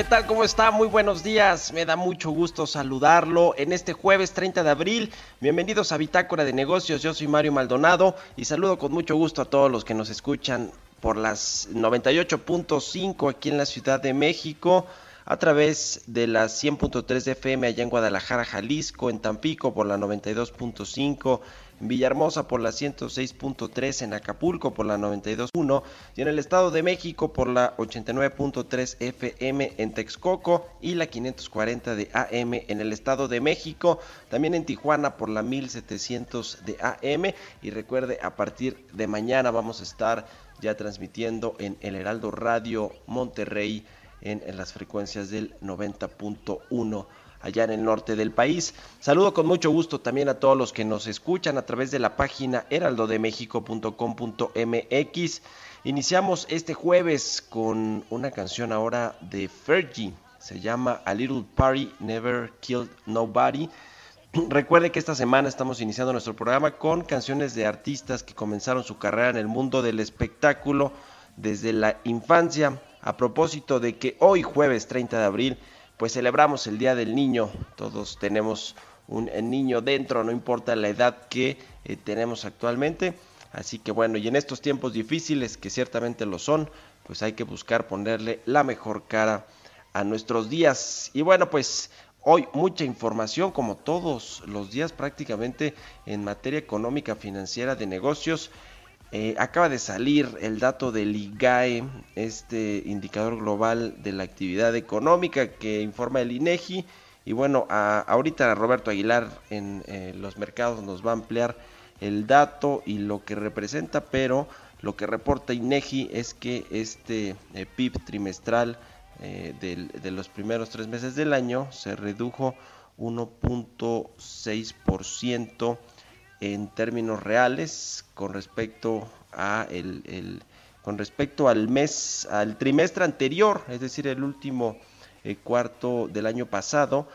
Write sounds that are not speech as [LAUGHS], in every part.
¿Qué tal? ¿Cómo está? Muy buenos días. Me da mucho gusto saludarlo en este jueves 30 de abril. Bienvenidos a Bitácora de Negocios. Yo soy Mario Maldonado y saludo con mucho gusto a todos los que nos escuchan por las 98.5 aquí en la Ciudad de México, a través de las 100.3 de FM allá en Guadalajara, Jalisco, en Tampico por la 92.5, Villahermosa por la 106.3, en Acapulco por la 92.1 y en el Estado de México por la 89.3 FM en Texcoco y la 540 de AM en el Estado de México, también en Tijuana por la 1700 de AM y recuerde a partir de mañana vamos a estar ya transmitiendo en el Heraldo Radio Monterrey en, en las frecuencias del 90.1 allá en el norte del país. Saludo con mucho gusto también a todos los que nos escuchan a través de la página heraldodemexico.com.mx. Iniciamos este jueves con una canción ahora de Fergie. Se llama A Little Party Never Killed Nobody. [CLEARS THROAT] Recuerde que esta semana estamos iniciando nuestro programa con canciones de artistas que comenzaron su carrera en el mundo del espectáculo desde la infancia. A propósito de que hoy jueves 30 de abril pues celebramos el Día del Niño. Todos tenemos un eh, niño dentro, no importa la edad que eh, tenemos actualmente. Así que bueno, y en estos tiempos difíciles, que ciertamente lo son, pues hay que buscar ponerle la mejor cara a nuestros días. Y bueno, pues hoy mucha información, como todos los días prácticamente en materia económica, financiera, de negocios. Eh, acaba de salir el dato del IGAE, este indicador global de la actividad económica que informa el INEGI. Y bueno, a- ahorita Roberto Aguilar en eh, los mercados nos va a ampliar el dato y lo que representa, pero lo que reporta INEGI es que este eh, PIB trimestral de los primeros tres meses del año se redujo 1.6% en términos reales con respecto a el, el- con respecto al mes al trimestre anterior es decir el último eh, cuarto del año pasado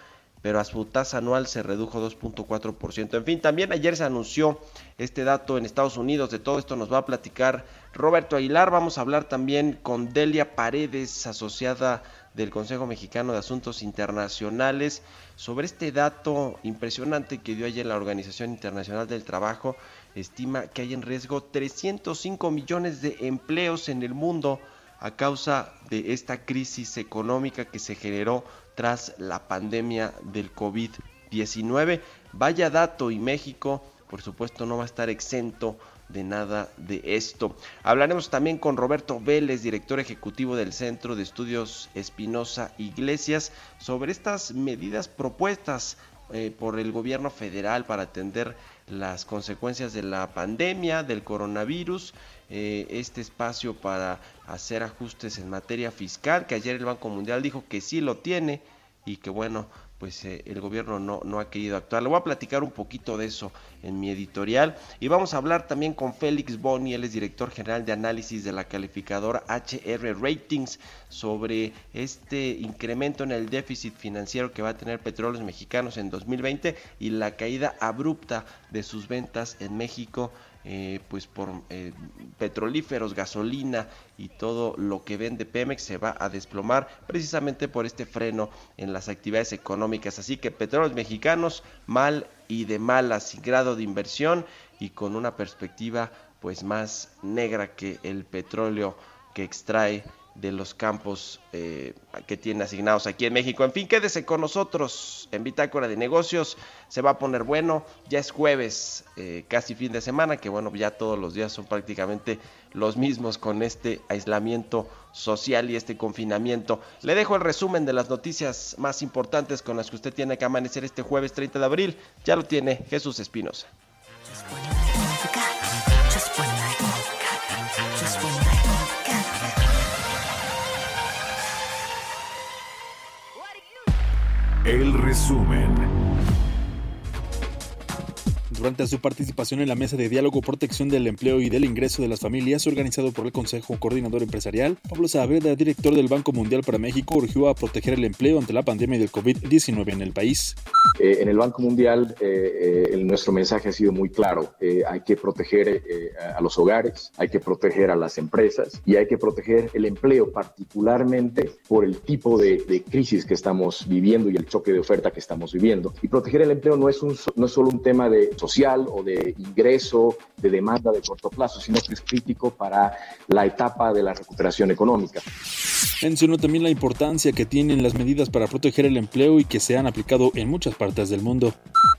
pero a su tasa anual se redujo 2.4%. En fin, también ayer se anunció este dato en Estados Unidos, de todo esto nos va a platicar Roberto Aguilar, vamos a hablar también con Delia Paredes, asociada del Consejo Mexicano de Asuntos Internacionales, sobre este dato impresionante que dio ayer la Organización Internacional del Trabajo, estima que hay en riesgo 305 millones de empleos en el mundo a causa de esta crisis económica que se generó tras la pandemia del COVID-19. Vaya dato y México, por supuesto, no va a estar exento de nada de esto. Hablaremos también con Roberto Vélez, director ejecutivo del Centro de Estudios Espinosa Iglesias, sobre estas medidas propuestas eh, por el gobierno federal para atender las consecuencias de la pandemia, del coronavirus, eh, este espacio para hacer ajustes en materia fiscal, que ayer el Banco Mundial dijo que sí lo tiene y que bueno, pues eh, el gobierno no, no ha querido actuar. Le voy a platicar un poquito de eso en mi editorial y vamos a hablar también con Félix Boni, él es director general de análisis de la calificadora HR Ratings sobre este incremento en el déficit financiero que va a tener Petróleos Mexicanos en 2020 y la caída abrupta de sus ventas en México eh, pues por eh, petrolíferos, gasolina y todo lo que vende Pemex se va a desplomar precisamente por este freno en las actividades económicas. Así que petróleos mexicanos mal y de malas, sin grado de inversión y con una perspectiva pues más negra que el petróleo que extrae de los campos eh, que tiene asignados aquí en México. En fin, quédese con nosotros en Bitácora de Negocios. Se va a poner bueno. Ya es jueves, eh, casi fin de semana, que bueno, ya todos los días son prácticamente los mismos con este aislamiento social y este confinamiento. Le dejo el resumen de las noticias más importantes con las que usted tiene que amanecer este jueves 30 de abril. Ya lo tiene Jesús Espinosa. El resumen. Durante su participación en la mesa de diálogo, protección del empleo y del ingreso de las familias, organizado por el Consejo Coordinador Empresarial, Pablo Saavedra, director del Banco Mundial para México, urgió a proteger el empleo ante la pandemia del COVID-19 en el país. Eh, en el Banco Mundial, eh, eh, nuestro mensaje ha sido muy claro. Eh, hay que proteger eh, a los hogares, hay que proteger a las empresas y hay que proteger el empleo, particularmente por el tipo de, de crisis que estamos viviendo y el choque de oferta que estamos viviendo. Y proteger el empleo no es, un, no es solo un tema de social o de ingreso, de demanda de corto plazo, sino que es crítico para la etapa de la recuperación económica. Mencionó también la importancia que tienen las medidas para proteger el empleo y que se han aplicado en muchas partes del mundo.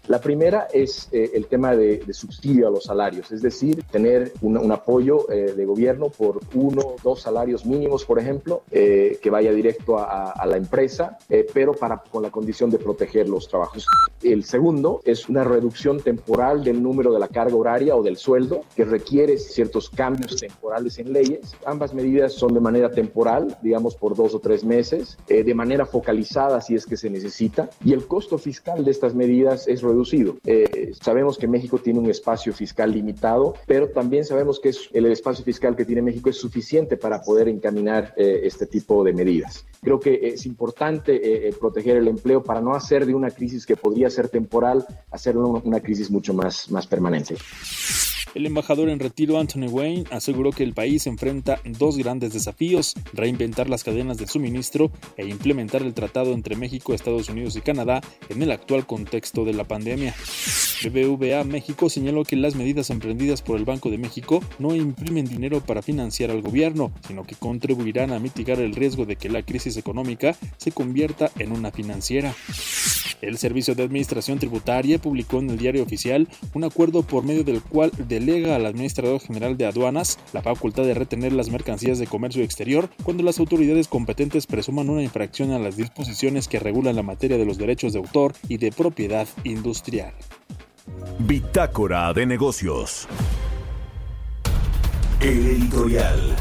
La primera es eh, el tema de, de subsidio a los salarios, es decir, tener un, un apoyo eh, de gobierno por uno o dos salarios mínimos, por ejemplo, eh, que vaya directo a, a- la empresa, eh, pero para, con la condición de proteger los trabajos. El segundo es una reducción temporal del número de la carga horaria o del sueldo, que requiere ciertos cambios temporales en leyes. Ambas medidas son de manera temporal, digamos por dos o tres meses, eh, de manera focalizada si es que se necesita, y el costo fiscal de estas medidas es reducido. Eh, sabemos que México tiene un espacio fiscal limitado, pero también sabemos que es- el espacio fiscal que tiene México es suficiente para poder encaminar eh, este tipo de medidas. Creo que es importante eh, eh, proteger el empleo para no hacer de una crisis que podría ser temporal, hacerlo una crisis mucho más, más permanente. El embajador en retiro Anthony Wayne aseguró que el país enfrenta dos grandes desafíos, reinventar las cadenas de suministro e implementar el tratado entre México, Estados Unidos y Canadá en el actual contexto de la pandemia. BBVA México señaló que las medidas emprendidas por el Banco de México no imprimen dinero para financiar al gobierno, sino que contribuirán a mitigar el riesgo de que la crisis económica se convierta en una financiera. El Servicio de Administración Tributaria publicó en el diario oficial un acuerdo por medio del cual delega al Administrador General de Aduanas la facultad de retener las mercancías de comercio exterior cuando las autoridades competentes presuman una infracción a las disposiciones que regulan la materia de los derechos de autor y de propiedad industrial. Bitácora de negocios. El editorial.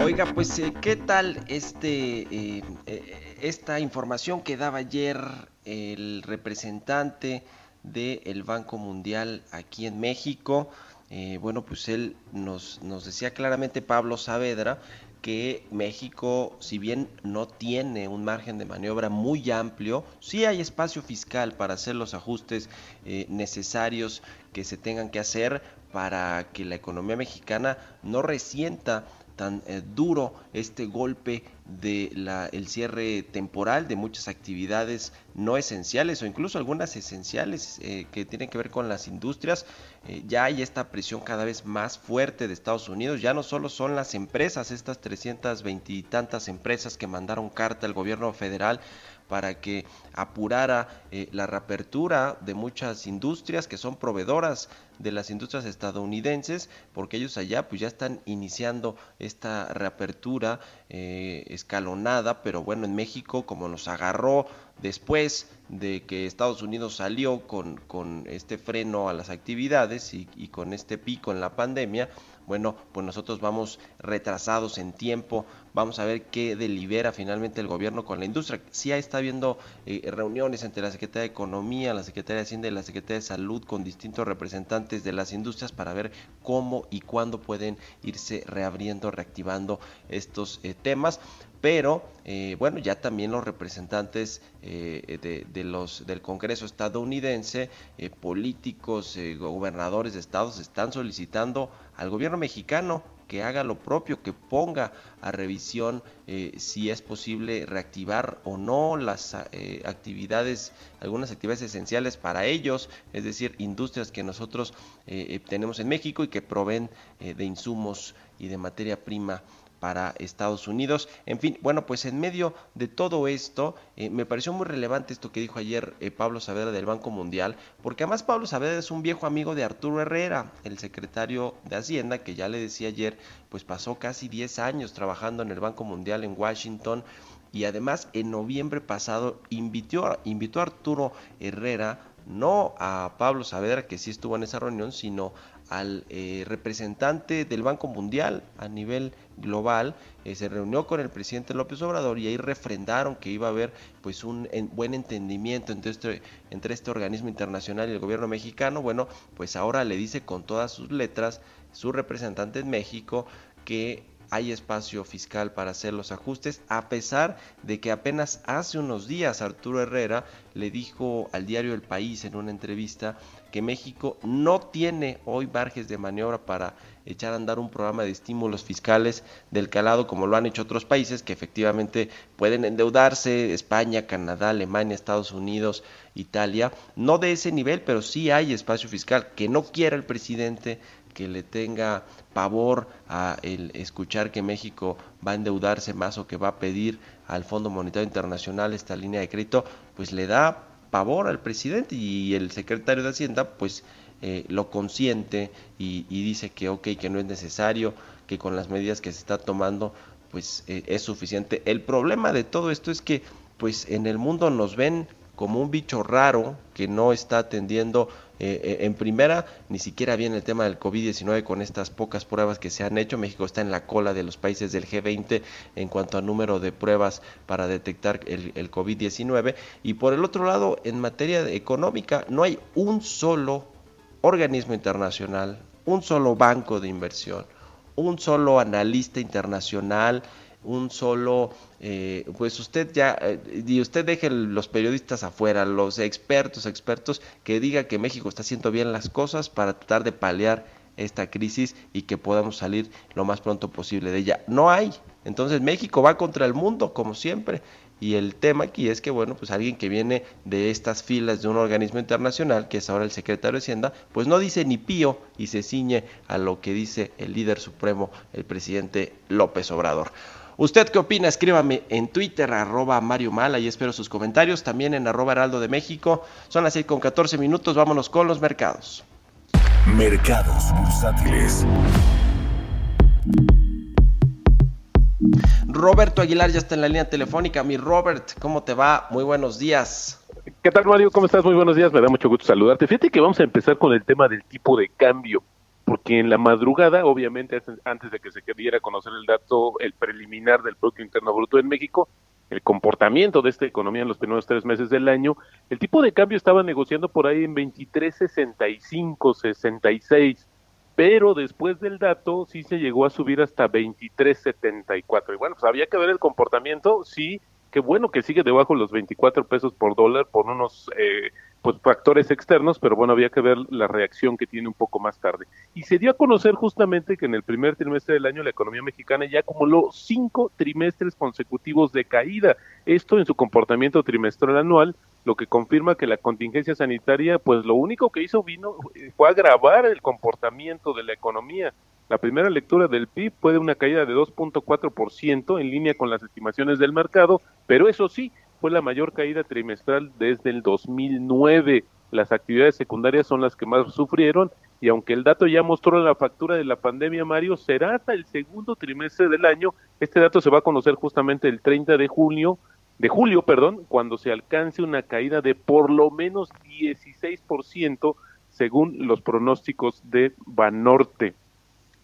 Oiga, pues, eh, ¿qué tal este, eh, eh, esta información que daba ayer el representante del Banco Mundial aquí en México? Eh, bueno, pues él nos, nos decía claramente, Pablo Saavedra, que México, si bien no tiene un margen de maniobra muy amplio, sí hay espacio fiscal para hacer los ajustes eh, necesarios que se tengan que hacer para que la economía mexicana no resienta tan eh, duro este golpe de el cierre temporal de muchas actividades no esenciales o incluso algunas esenciales eh, que tienen que ver con las industrias. Eh, ya hay esta presión cada vez más fuerte de Estados Unidos. Ya no solo son las empresas, estas 320 y tantas empresas que mandaron carta al gobierno federal para que apurara eh, la reapertura de muchas industrias que son proveedoras de las industrias estadounidenses, porque ellos allá pues ya están iniciando esta reapertura eh, escalonada, pero bueno, en México como nos agarró después de que Estados Unidos salió con, con este freno a las actividades y, y con este pico en la pandemia, bueno, pues nosotros vamos retrasados en tiempo Vamos a ver qué delibera finalmente el gobierno con la industria. Sí está habiendo eh, reuniones entre la Secretaría de Economía, la Secretaría de Hacienda y la Secretaría de Salud con distintos representantes de las industrias para ver cómo y cuándo pueden irse reabriendo, reactivando estos eh, temas pero eh, bueno ya también los representantes eh, de, los del Congreso estadounidense eh, políticos eh, gobernadores de estados están solicitando al gobierno mexicano que haga lo propio, que ponga a revisión si es posible reactivar o no las eh, actividades, algunas actividades esenciales para ellos, es decir, industrias que nosotros eh, tenemos en México y que proveen de insumos y de materia prima para Estados Unidos. En fin, bueno, pues en medio de todo esto, eh, me pareció muy relevante esto que dijo ayer eh, Pablo Saavedra del Banco Mundial, porque además Pablo Saavedra es un viejo amigo de Arturo Herrera, el secretario de Hacienda, que ya le decía ayer, pues pasó casi 10 años trabajando en el Banco Mundial en Washington. Y además en noviembre pasado invitó, invitó a Arturo Herrera no a Pablo Saavedra, que sí estuvo en esa reunión, sino al eh, representante del Banco Mundial a nivel global, eh, se reunió con el presidente López Obrador y ahí refrendaron que iba a haber pues un en, buen entendimiento entre este, entre este organismo internacional y el gobierno mexicano. Bueno, pues ahora le dice con todas sus letras su representante en México que hay espacio fiscal para hacer los ajustes, a pesar de que apenas hace unos días Arturo Herrera le dijo al diario El País en una entrevista que México no tiene hoy marges de maniobra para echar a andar un programa de estímulos fiscales del calado como lo han hecho otros países que efectivamente pueden endeudarse, España, Canadá, Alemania, Estados Unidos, Italia, no de ese nivel, pero sí hay espacio fiscal. Que no quiera el presidente que le tenga pavor a el escuchar que México va a endeudarse más o que va a pedir al Fondo Monetario Internacional esta línea de crédito, pues le da pavor al presidente y el secretario de Hacienda pues eh, lo consiente y, dice que ok, que no es necesario, que con las medidas que se está tomando pues eh, es suficiente. El problema de todo esto es que pues en el mundo nos ven como un bicho raro que no está atendiendo eh, en primera, ni siquiera viene el tema del COVID-19 con estas pocas pruebas que se han hecho. México está en la cola de los países del G20 en cuanto a número de pruebas para detectar el COVID-19. Y por el otro lado, en materia económica, no hay un solo organismo internacional, un solo banco de inversión, un solo analista internacional, un solo, eh, pues usted ya, eh, y usted deje los periodistas afuera, los expertos, expertos, que diga que México está haciendo bien las cosas para tratar de paliar esta crisis y que podamos salir lo más pronto posible de ella. No hay. Entonces México va contra el mundo, como siempre. Y el tema aquí es que, bueno, pues alguien que viene de estas filas de un organismo internacional, que es ahora el secretario de Hacienda, pues no dice ni pío y se ciñe a lo que dice el líder supremo, el presidente López Obrador. ¿Usted qué opina? Escríbame en Twitter, arroba Mario Mala, y espero sus comentarios. También en arroba Heraldo de México. Son las 6 con 14 minutos. Vámonos con los mercados. Mercados bursátiles. Roberto Aguilar ya está en la línea telefónica. Mi Robert, ¿cómo te va? Muy buenos días. ¿Qué tal, Mario? ¿Cómo estás? Muy buenos días. Me da mucho gusto saludarte. Fíjate que vamos a empezar con el tema del tipo de cambio, porque en la madrugada, obviamente, antes de que se diera a conocer el dato, el preliminar del Producto Interno Bruto en México, el comportamiento de esta economía en los primeros tres meses del año, el tipo de cambio estaba negociando por ahí en 23.65, 66 pero después del dato sí se llegó a subir hasta 23.74. Y bueno, pues había que ver el comportamiento, sí, qué bueno que sigue debajo de los 24 pesos por dólar por unos eh, pues factores externos, pero bueno, había que ver la reacción que tiene un poco más tarde. Y se dio a conocer justamente que en el primer trimestre del año la economía mexicana ya acumuló cinco trimestres consecutivos de caída. Esto en su comportamiento trimestral anual, lo que confirma que la contingencia sanitaria, pues lo único que hizo vino fue agravar el comportamiento de la economía. La primera lectura del PIB fue de una caída de 2.4% en línea con las estimaciones del mercado, pero eso sí, fue la mayor caída trimestral desde el 2009. Las actividades secundarias son las que más sufrieron y aunque el dato ya mostró la factura de la pandemia, Mario, será hasta el segundo trimestre del año. Este dato se va a conocer justamente el 30 de junio, de julio, perdón, cuando se alcance una caída de por lo menos 16% según los pronósticos de Banorte.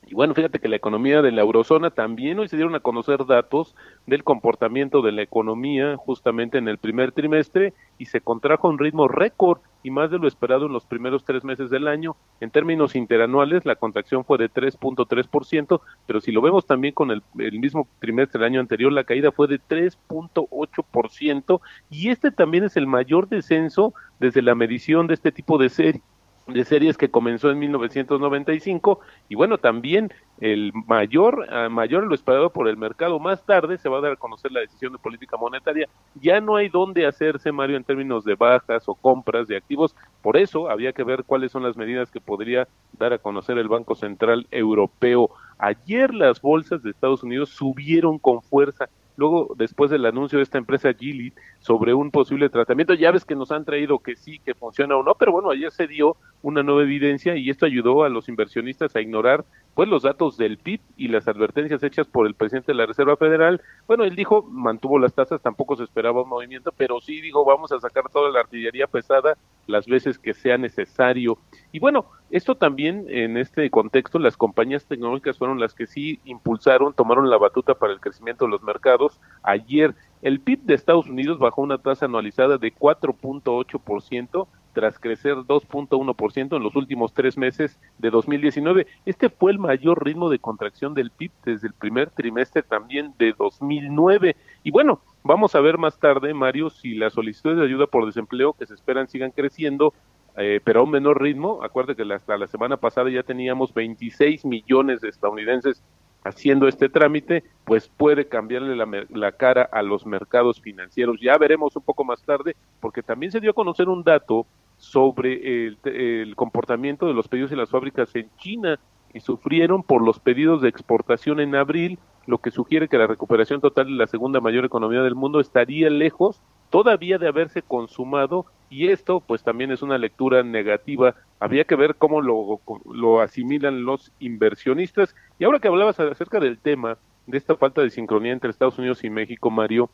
Y bueno, fíjate que la economía de la eurozona también hoy se dieron a conocer datos del comportamiento de la economía justamente en el primer trimestre y se contrajo a un ritmo récord y más de lo esperado en los primeros tres meses del año. En términos interanuales, la contracción fue de 3.3%, pero si lo vemos también con el, mismo trimestre del año anterior, la caída fue de 3.8% y este también es el mayor descenso desde la medición de este tipo de serie de series que comenzó en 1995 y bueno también el mayor mayor lo esperado por el mercado más tarde se va a dar a conocer la decisión de política monetaria. Ya no hay dónde hacerse Mario en términos de bajas o compras de activos. Por eso había que ver cuáles son las medidas que podría dar a conocer el Banco Central Europeo. Ayer las bolsas de Estados Unidos subieron con fuerza luego después del anuncio de esta empresa Gilead sobre un posible tratamiento, ya ves que nos han traído que sí, que funciona o no, pero bueno, ayer se dio una nueva evidencia y esto ayudó a los inversionistas a ignorar pues los datos del PIB y las advertencias hechas por el presidente de la Reserva Federal. Bueno, él dijo, mantuvo las tasas, tampoco se esperaba un movimiento, pero sí dijo, vamos a sacar toda la artillería pesada las veces que sea necesario. Y bueno, esto también en este contexto, las compañías tecnológicas fueron las que sí impulsaron, tomaron la batuta para el crecimiento de los mercados. Ayer el PIB de Estados Unidos bajó una tasa anualizada de 4.8% tras crecer 2.1% en los últimos tres meses de 2019. Este fue el mayor ritmo de contracción del PIB desde el primer trimestre también de 2009. Y bueno, vamos a ver más tarde, Mario, si las solicitudes de ayuda por desempleo que se esperan sigan creciendo, eh, pero a un menor ritmo. Acuérdate que hasta la semana pasada ya teníamos 26 millones de estadounidenses haciendo este trámite, pues puede cambiarle la, la, cara a los mercados financieros. Ya veremos un poco más tarde, porque también se dio a conocer un dato sobre el, el, comportamiento de los pedidos en las fábricas en China y sufrieron por los pedidos de exportación en abril, lo que sugiere que la recuperación total de la segunda mayor economía del mundo estaría lejos todavía de haberse consumado y esto pues también es una lectura negativa. Habría que ver cómo lo, lo asimilan los inversionistas. Y ahora que hablabas acerca del tema de esta falta de sincronía entre Estados Unidos y México, Mario,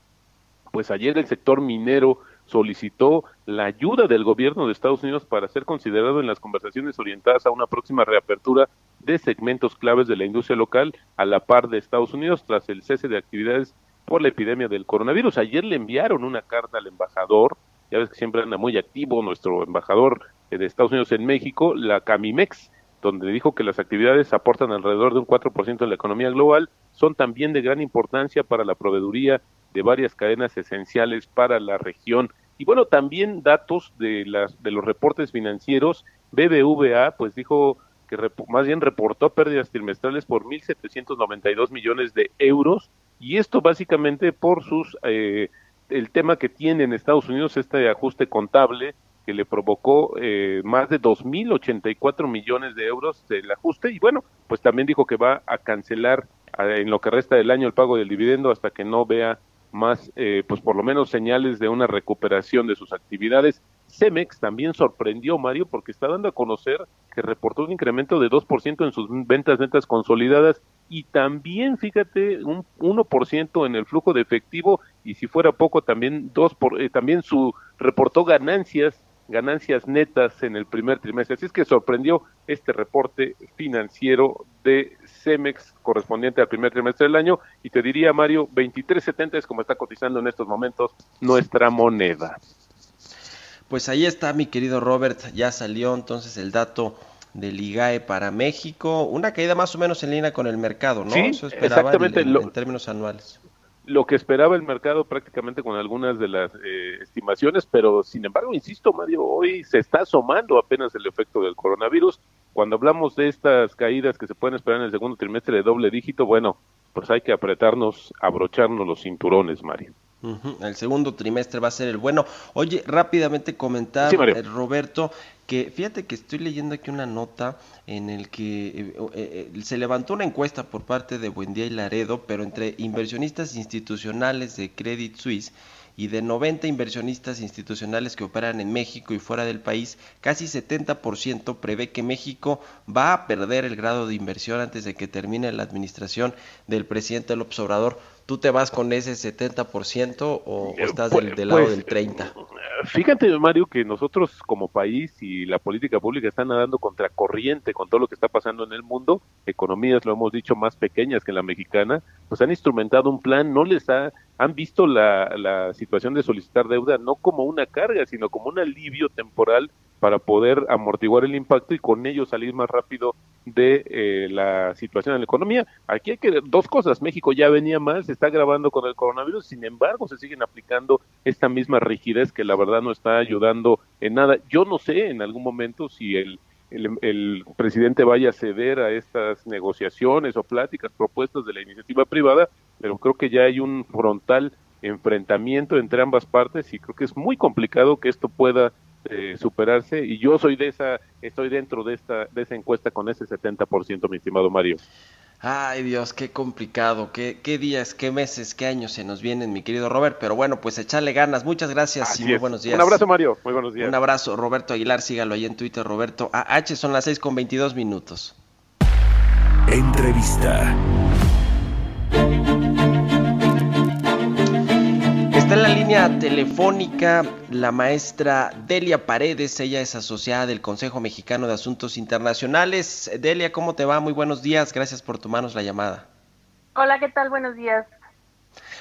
pues ayer el sector minero solicitó la ayuda del gobierno de Estados Unidos para ser considerado en las conversaciones orientadas a una próxima reapertura de segmentos claves de la industria local a la par de Estados Unidos tras el cese de actividades por la epidemia del coronavirus. Ayer le enviaron una carta al embajador, ya ves que siempre anda muy activo nuestro embajador de Estados Unidos en México, la Camimex, donde dijo que las actividades aportan alrededor de un 4% de la economía global, son también de gran importancia para la proveeduría de varias cadenas esenciales para la región. Y bueno, también datos de, las, de los reportes financieros, BBVA pues dijo que más bien reportó pérdidas trimestrales por 1.792 millones de euros. Y esto básicamente por sus eh, el tema que tiene en Estados Unidos este ajuste contable que le provocó eh, más de 2.084 millones de euros del ajuste. Y bueno, pues también dijo que va a cancelar eh, en lo que resta del año el pago del dividendo hasta que no vea más, eh, pues por lo menos señales de una recuperación de sus actividades. Cemex también sorprendió, Mario, porque está dando a conocer que reportó un incremento de 2% en sus ventas netas consolidadas y también, fíjate, un 1% en el flujo de efectivo y si fuera poco también dos por, eh, también su reportó ganancias ganancias netas en el primer trimestre. Así es que sorprendió este reporte financiero de Cemex correspondiente al primer trimestre del año y te diría Mario 23.70 es como está cotizando en estos momentos nuestra moneda. Pues ahí está mi querido Robert, ya salió entonces el dato del IGAE para México, una caída más o menos en línea con el mercado, ¿no? Sí, Eso esperaba exactamente. en, términos anuales. Lo que esperaba el mercado prácticamente con algunas de las eh, estimaciones, pero sin embargo, insisto, Mario, hoy se está asomando apenas el efecto del coronavirus. Cuando hablamos de estas caídas que se pueden esperar en el segundo trimestre de doble dígito, bueno, pues hay que apretarnos, abrocharnos los cinturones, Mario. El segundo trimestre va a ser el bueno. Oye, rápidamente comentar, Sí, eh, Roberto, que fíjate que estoy leyendo aquí una nota en el que eh, eh, eh, se levantó una encuesta por parte de Buendía y Laredo, pero entre inversionistas institucionales de Credit Suisse y de 90 inversionistas institucionales que operan en México y fuera del país, casi 70% prevé que México va a perder el grado de inversión antes de que termine la administración del presidente López Obrador. ¿Tú te vas con ese 70% o, o estás del, del lado Pues, del 30%? fíjate, Mario, que nosotros como país y la política pública están nadando contracorriente con todo lo que está pasando en el mundo. Economías, lo hemos dicho, más pequeñas que la mexicana, pues han instrumentado un plan, no les ha, han visto la, la situación de solicitar deuda no como una carga, sino como un alivio temporal para poder amortiguar el impacto y con ello salir más rápido de eh, la situación en la economía. Aquí hay que dos cosas. México ya venía mal, se está agravando con el coronavirus, sin embargo, se siguen aplicando esta misma rigidez que la verdad no está ayudando en nada. Yo no sé en algún momento si el, el, el presidente vaya a ceder a estas negociaciones o pláticas propuestas de la iniciativa privada, pero creo que ya hay un frontal enfrentamiento entre ambas partes y creo que es muy complicado que esto pueda eh, superarse y yo soy de esa estoy dentro de esta de esa encuesta con ese 70% mi estimado Mario Ay Dios, qué complicado, qué, qué días, qué meses, qué años se nos vienen, mi querido Robert. Pero bueno, pues echarle ganas. Muchas gracias Así y muy es. buenos días. un abrazo Mario muy buenos días Un abrazo, Roberto Aguilar, sígalo ahí en Twitter, Roberto AH, son las 6 con 22 minutos. Entrevista. Está en la línea telefónica la maestra Delia Paredes, ella es asociada del Consejo Mexicano de Asuntos Internacionales. Delia, ¿cómo te va? Muy buenos días, gracias por tomarnos la llamada. Hola, ¿qué tal? Buenos días.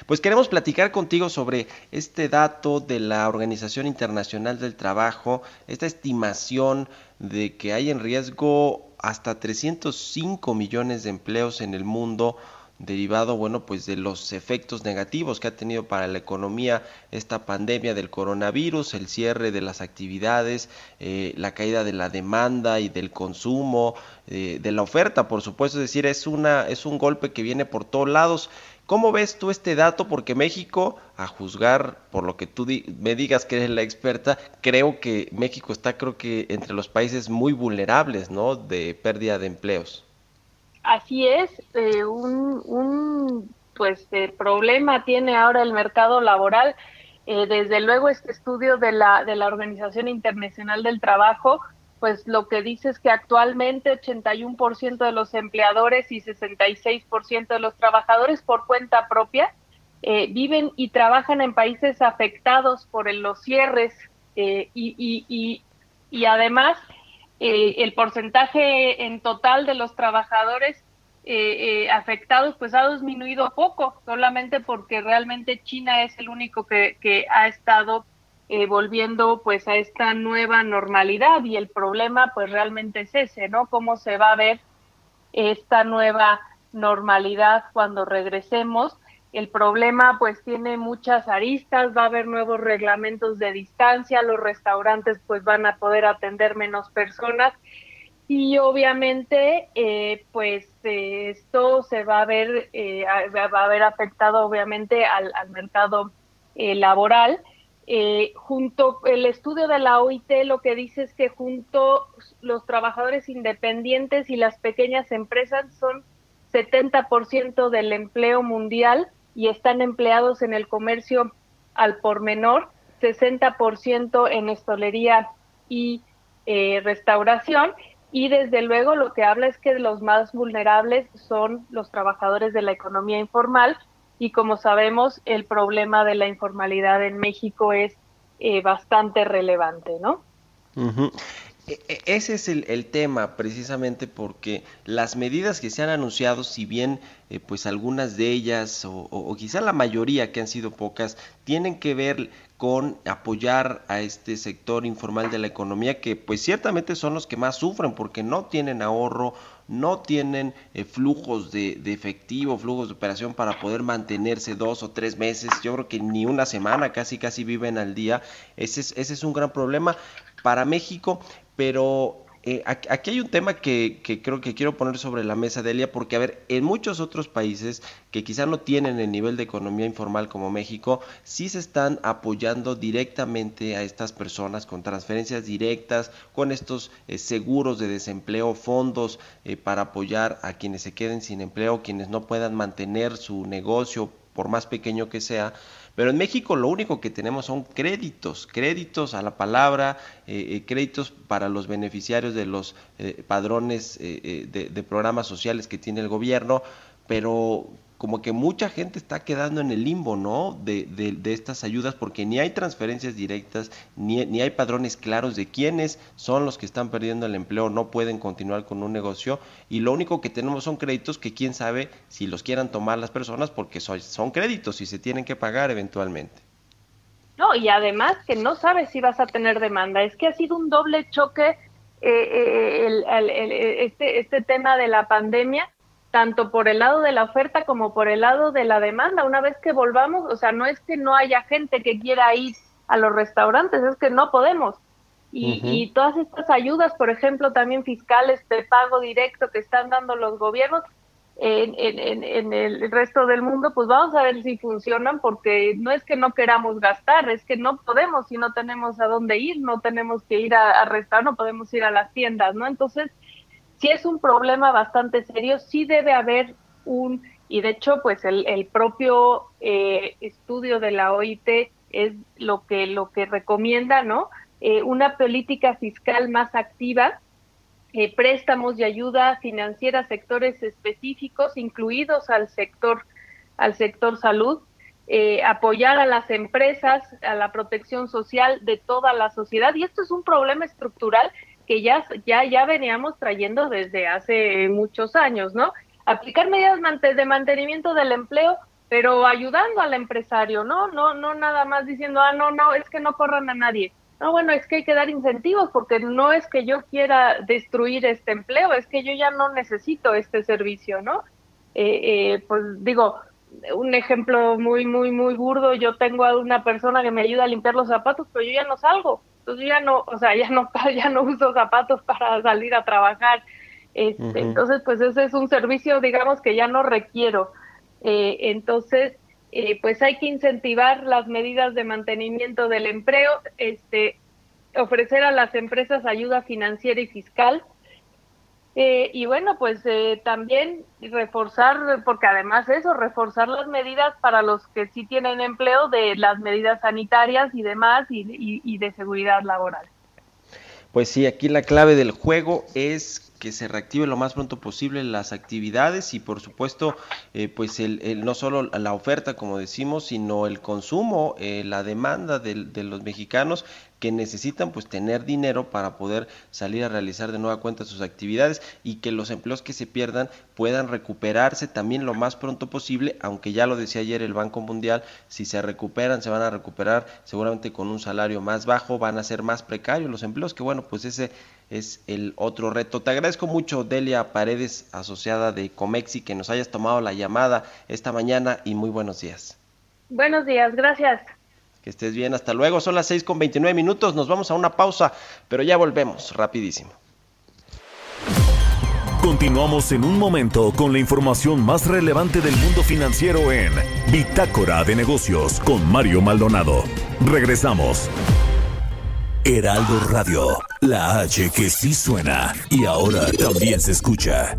Pues queremos platicar contigo sobre este dato de la Organización Internacional del Trabajo, esta estimación de que hay en riesgo hasta 305 millones de empleos en el mundo derivado, bueno, pues de los efectos negativos que ha tenido para la economía esta pandemia del coronavirus, el cierre de las actividades, eh, la caída de la demanda y del consumo, eh, de la oferta, por supuesto, es decir, es una es un golpe que viene por todos lados. ¿Cómo ves tú este dato? Porque México, a juzgar por lo que tú di- me digas que eres la experta, creo que México está, creo que entre los países muy vulnerables, ¿no? De pérdida de empleos. Así es, eh, un, un pues eh, problema tiene ahora el mercado laboral. Eh, desde luego este estudio de la de la Organización Internacional del Trabajo, pues lo que dice es que actualmente 81% de los empleadores y 66% de los trabajadores por cuenta propia eh, viven y trabajan en países afectados por los cierres eh, y, y, y, y además eh, el porcentaje en total de los trabajadores eh, eh, afectados pues ha disminuido poco, solamente porque realmente China es el único que, que ha estado eh, volviendo pues a esta nueva normalidad y el problema pues realmente es ese, ¿no? ¿Cómo se va a ver esta nueva normalidad cuando regresemos? El problema pues tiene muchas aristas, va a haber nuevos reglamentos de distancia, los restaurantes pues van a poder atender menos personas y obviamente eh, pues eh, esto se va a ver eh, va a haber afectado obviamente al, al mercado eh, laboral. Eh, junto el estudio de la OIT lo que dice es que junto los trabajadores independientes y las pequeñas empresas son 70% del empleo mundial y están empleados en el comercio al por menor, 60% en estolería y eh, restauración. Y desde luego lo que habla es que los más vulnerables son los trabajadores de la economía informal y como sabemos el problema de la informalidad en México es eh, bastante relevante, ¿no? Ese es el, el tema precisamente porque las medidas que se han anunciado, si bien eh, pues algunas de ellas o, o- o quizá la mayoría que han sido pocas, tienen que ver con apoyar a este sector informal de la economía que pues ciertamente son los que más sufren porque no tienen ahorro, no tienen eh, flujos de, de efectivo, flujos de operación para poder mantenerse dos o tres meses, yo creo que ni una semana, casi casi viven al día, ese es, ese es un gran problema. Para México, pero eh, aquí hay un tema que, que creo que quiero poner sobre la mesa, Delia, porque, a ver, en muchos otros países que quizá no tienen el nivel de economía informal como México, sí se están apoyando directamente a estas personas con transferencias directas, con estos eh, seguros de desempleo, fondos eh, para apoyar a quienes se queden sin empleo, quienes no puedan mantener su negocio, por más pequeño que sea. Pero en México lo único que tenemos son créditos, créditos a la palabra, eh, eh, créditos para los beneficiarios de los eh, padrones eh, eh, de, de programas sociales que tiene el gobierno, pero como que mucha gente está quedando en el limbo, ¿no? De, de- de estas ayudas, porque ni hay transferencias directas, ni, ni hay padrones claros de quiénes son los que están perdiendo el empleo, no pueden continuar con un negocio, y lo único que tenemos son créditos que quién sabe si los quieran tomar las personas, porque son, son créditos y se tienen que pagar eventualmente. No, y además que no sabes si vas a tener demanda. Es que ha sido un doble choque eh, eh, el- el- el- este, este tema de la pandemia, tanto por el lado de la oferta como por el lado de la demanda. Una vez que volvamos, o sea, no es que no haya gente que quiera ir a los restaurantes, es que no podemos. Y, y todas estas ayudas, por ejemplo, también fiscales de pago directo que están dando los gobiernos, en, en, en, el resto del mundo, pues vamos a ver si funcionan, porque no es que no queramos gastar, es que no podemos si no tenemos a dónde ir, no tenemos que ir a, a restar, no podemos ir a las tiendas, ¿no? Entonces, sí es un problema bastante serio, sí debe haber un, y de hecho, pues el, el propio eh, estudio de la OIT es lo que, lo que recomienda, ¿no? Eh, una política fiscal más activa, eh, préstamos y ayuda financiera a sectores específicos, incluidos al sector, al sector salud, eh, apoyar a las empresas, a la protección social de toda la sociedad. Y esto es un problema estructural que ya, ya, ya veníamos trayendo desde hace muchos años, ¿no? Aplicar medidas de mantenimiento del empleo, pero ayudando al empresario, ¿no? No, no nada más diciendo, ah, no, no, es que no corran a nadie. No, bueno, es que hay que dar incentivos porque no es que yo quiera destruir este empleo, es que yo ya no necesito este servicio, ¿no? Eh, eh, pues digo, un ejemplo muy, muy, muy burdo, yo tengo a una persona que me ayuda a limpiar los zapatos, pero yo ya no salgo, entonces yo ya no, o sea, ya no, [LAUGHS] ya no uso zapatos para salir a trabajar. Este. Entonces, pues ese es un servicio, digamos, que ya no requiero. Eh, entonces, eh, pues hay que incentivar las medidas de mantenimiento del empleo, este, ofrecer a las empresas ayuda financiera y fiscal. Eh, y bueno, pues eh, también reforzar, porque además eso, reforzar las medidas para los que sí tienen empleo de las medidas sanitarias y demás y, y- y de seguridad laboral. Pues sí, aquí la clave del juego es que se reactive lo más pronto posible las actividades y por supuesto eh, pues el, el- no solo la oferta como decimos sino el consumo eh, la demanda del- de, los mexicanos que necesitan pues tener dinero para poder salir a realizar de nueva cuenta sus actividades y que los empleos que se pierdan puedan recuperarse también lo más pronto posible aunque ya lo decía ayer el Banco Mundial si se recuperan se van a recuperar seguramente con un salario más bajo van a ser más precarios los empleos que bueno pues ese es el otro reto. Te agradezco mucho, Delia Paredes, asociada de Comexi, que nos hayas tomado la llamada esta mañana y muy buenos días. Buenos días, gracias. Que estés bien, hasta luego. Son las 6 con 29 minutos, nos vamos a una pausa, pero ya volvemos, rapidísimo. Continuamos en un momento con la información más relevante del mundo financiero en Bitácora de Negocios con Mario Maldonado. Regresamos. Heraldo Radio, la H que sí suena y ahora también se escucha.